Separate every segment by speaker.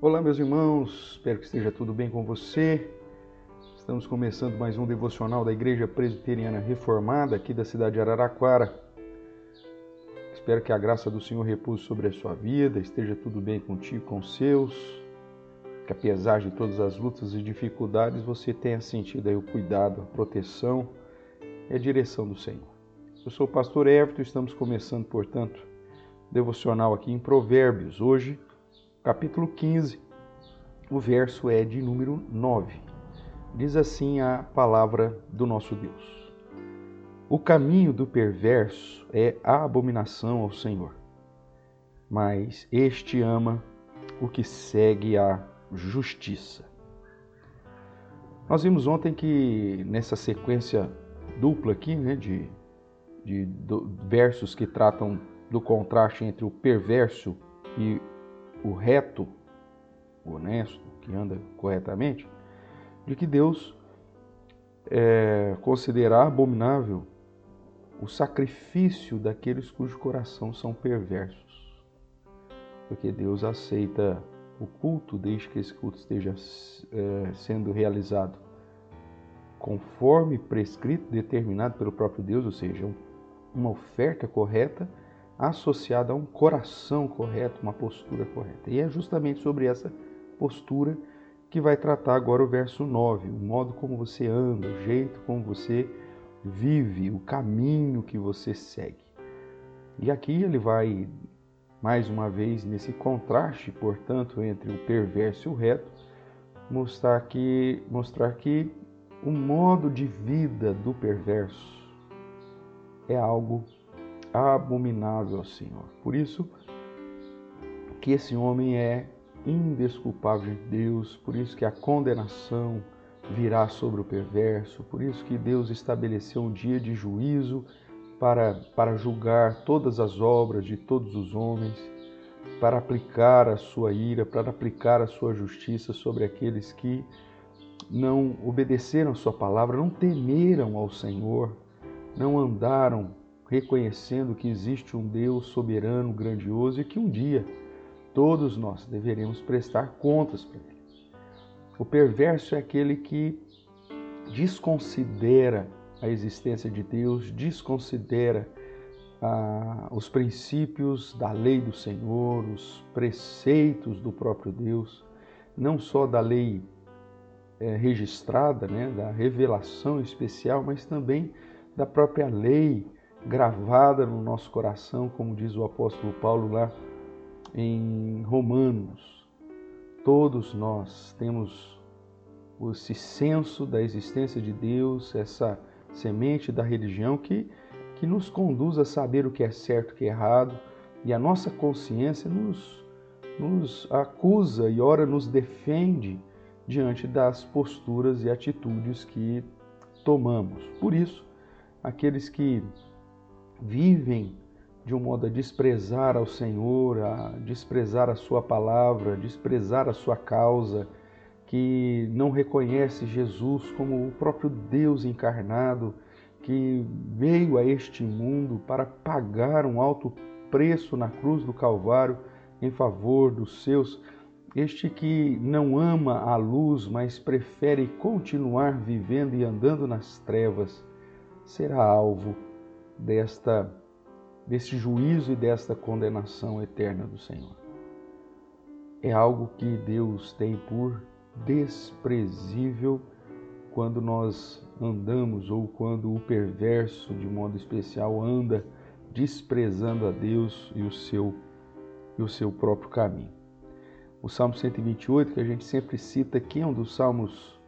Speaker 1: Olá, meus irmãos, espero que esteja tudo bem com você. Estamos começando mais um devocional da Igreja Presbiteriana Reformada aqui da cidade de Araraquara. Espero que a graça do Senhor repouse sobre a sua vida, esteja tudo bem contigo, com os seus, que apesar de todas as lutas e dificuldades você tenha sentido aí o cuidado, a proteção e a direção do Senhor. Eu sou o pastor Everton, estamos começando, portanto, devocional aqui em Provérbios. Hoje, capítulo 15, o verso é de número 9. Diz assim a palavra do nosso Deus: O caminho do perverso é a abominação ao Senhor, mas este ama o que segue a justiça. Nós vimos ontem que nessa sequência dupla aqui, né, de, de do, versos que tratam do contraste entre o perverso e o reto, o honesto, que anda corretamente, de que Deus é, considerar abominável o sacrifício daqueles cujos corações são perversos. Porque Deus aceita o culto desde que esse culto esteja é, sendo realizado conforme prescrito, determinado pelo próprio Deus, ou seja, uma oferta correta associada a um coração correto, uma postura correta. E é justamente sobre essa postura que vai tratar agora o verso 9, o modo como você anda, o jeito como você vive, o caminho que você segue. E aqui ele vai, mais uma vez, nesse contraste, portanto, entre o perverso e o reto, mostrar que, mostrar que o modo de vida do perverso é algo abominável ao Senhor. Por isso que esse homem é indesculpável de Deus, por isso que a condenação virá sobre o perverso, por isso que Deus estabeleceu um dia de juízo para, para julgar todas as obras de todos os homens, para aplicar a sua ira, para aplicar a sua justiça sobre aqueles que não obedeceram a sua palavra, não temeram ao Senhor, não andaram reconhecendo que existe um Deus soberano, grandioso e que um dia todos nós deveremos prestar contas para Ele. O perverso é aquele que desconsidera a existência de Deus, desconsidera ah, os princípios da lei do Senhor, os preceitos do próprio Deus, não só da lei é, registrada, né, da revelação especial, mas também da própria lei gravada no nosso coração, como diz o apóstolo Paulo lá em Romanos. Todos nós temos esse senso da existência de Deus, essa semente da religião que, que nos conduz a saber o que é certo e o que é errado, e a nossa consciência nos, nos acusa e ora nos defende diante das posturas e atitudes que tomamos. Por isso, aqueles que vivem de um modo a desprezar ao Senhor, a desprezar a Sua palavra, a desprezar a Sua causa, que não reconhece Jesus como o próprio Deus encarnado, que veio a este mundo para pagar um alto preço na cruz do Calvário em favor dos seus. Este que não ama a luz, mas prefere continuar vivendo e andando nas trevas, será alvo desta desse juízo e desta condenação eterna do Senhor. É algo que Deus tem por desprezível quando nós andamos ou quando o perverso, de modo especial, anda desprezando a Deus e o seu e o seu próprio caminho. O Salmo 128, que a gente sempre cita aqui, é um dos salmos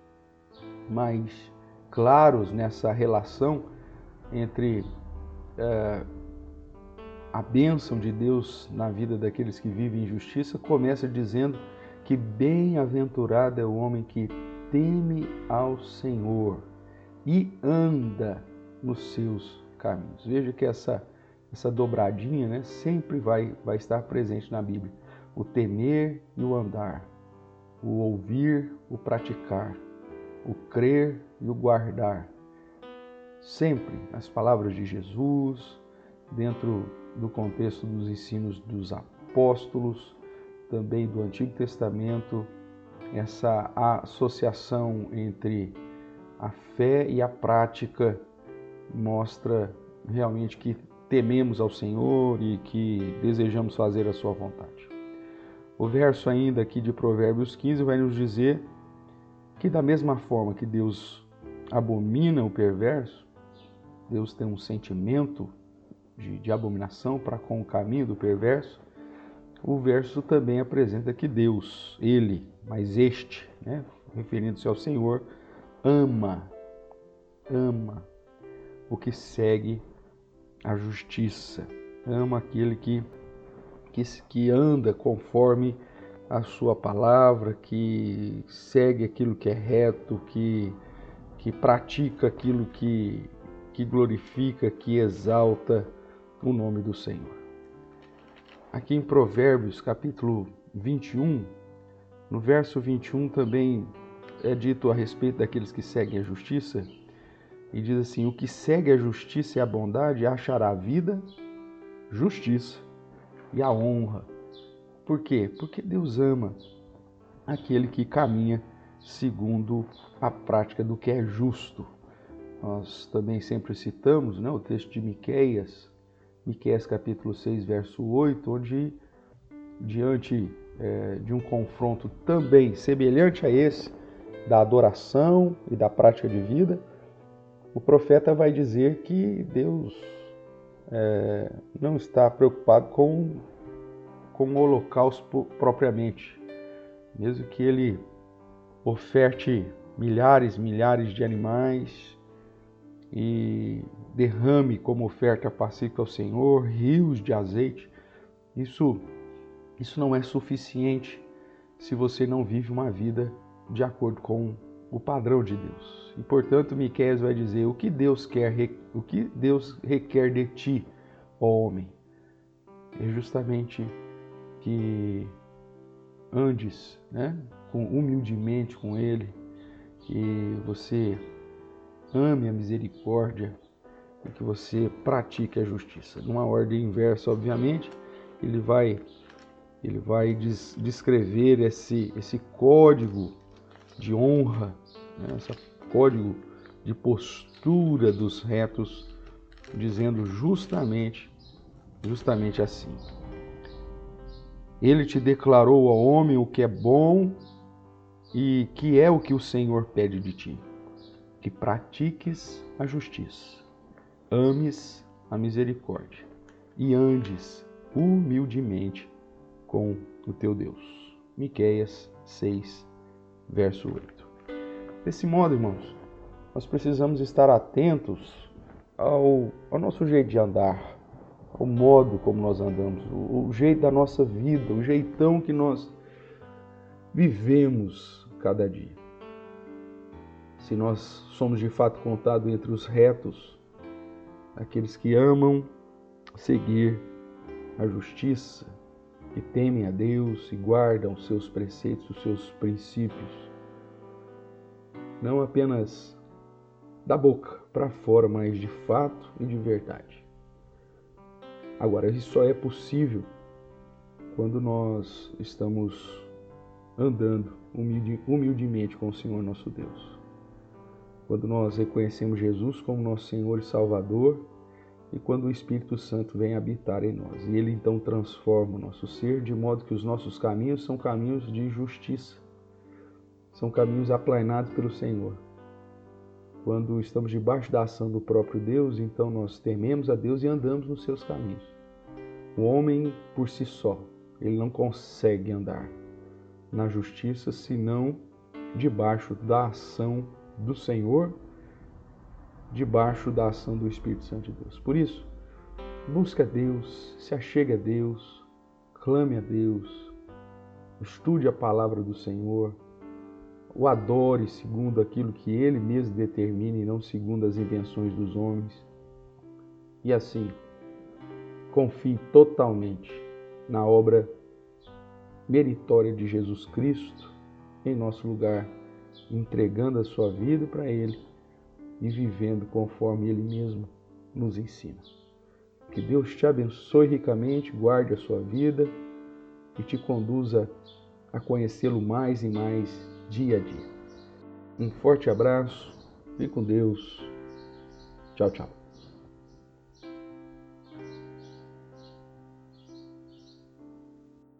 Speaker 1: mais claros nessa relação entre é, a bênção de Deus na vida daqueles que vivem em justiça começa dizendo que bem-aventurado é o homem que teme ao Senhor e anda nos seus caminhos. Veja que essa essa dobradinha, né, sempre vai vai estar presente na Bíblia. O temer e o andar, o ouvir, o praticar, o crer e o guardar sempre as palavras de Jesus, dentro do contexto dos ensinos dos apóstolos, também do Antigo Testamento, essa associação entre a fé e a prática mostra realmente que tememos ao Senhor e que desejamos fazer a sua vontade. O verso ainda aqui de Provérbios 15 vai nos dizer que da mesma forma que Deus abomina o perverso, Deus tem um sentimento de, de abominação para com o caminho do perverso, o verso também apresenta que Deus, Ele, mas este, né, referindo-se ao Senhor, ama, ama o que segue a justiça, ama aquele que, que, que anda conforme a sua palavra, que segue aquilo que é reto, que, que pratica aquilo que, que glorifica, que exalta o nome do Senhor. Aqui em Provérbios, capítulo 21, no verso 21 também é dito a respeito daqueles que seguem a justiça, e diz assim: O que segue a justiça e a bondade achará a vida, justiça e a honra. Por quê? Porque Deus ama aquele que caminha segundo a prática do que é justo. Nós também sempre citamos né, o texto de Miqueias, Miqueias capítulo 6, verso 8, onde diante é, de um confronto também semelhante a esse, da adoração e da prática de vida, o profeta vai dizer que Deus é, não está preocupado com, com o holocausto propriamente, mesmo que ele oferte milhares, milhares de animais e derrame como oferta pacífica ao Senhor rios de azeite. Isso, isso não é suficiente se você não vive uma vida de acordo com o padrão de Deus. E portanto, Miqueias vai dizer: o que Deus quer, o que Deus requer de ti, ó homem, é justamente que andes, né, com humildemente com Ele, que você ame a misericórdia e que você pratique a justiça. Numa ordem inversa, obviamente, ele vai ele vai descrever esse esse código de honra, né, esse código de postura dos retos, dizendo justamente, justamente assim. Ele te declarou ao homem o que é bom e que é o que o Senhor pede de ti, que pratiques a justiça, ames a misericórdia e andes humildemente com o teu Deus. Miqueias 6, verso 8. Desse modo, irmãos, nós precisamos estar atentos ao, ao nosso jeito de andar, ao modo como nós andamos, o, o jeito da nossa vida, o jeitão que nós vivemos cada dia. Se nós somos de fato contados entre os retos, aqueles que amam seguir a justiça, que temem a Deus e guardam os seus preceitos, os seus princípios. Não apenas da boca para fora, mas de fato e de verdade. Agora, isso só é possível quando nós estamos andando humildemente com o Senhor nosso Deus. Quando nós reconhecemos Jesus como nosso Senhor e Salvador e quando o Espírito Santo vem habitar em nós. E ele então transforma o nosso ser de modo que os nossos caminhos são caminhos de justiça, são caminhos aplainados pelo Senhor. Quando estamos debaixo da ação do próprio Deus, então nós tememos a Deus e andamos nos seus caminhos. O homem por si só, ele não consegue andar na justiça senão debaixo da ação do Senhor debaixo da ação do Espírito Santo de Deus. Por isso, busque a Deus, se achegue a Deus, clame a Deus, estude a palavra do Senhor, o adore segundo aquilo que Ele mesmo determina e não segundo as invenções dos homens. E assim, confie totalmente na obra meritória de Jesus Cristo em nosso lugar, entregando a sua vida para Ele e vivendo conforme Ele mesmo nos ensina. Que Deus te abençoe ricamente, guarde a sua vida e te conduza a conhecê-lo mais e mais dia a dia. Um forte abraço, fique com Deus. Tchau, tchau.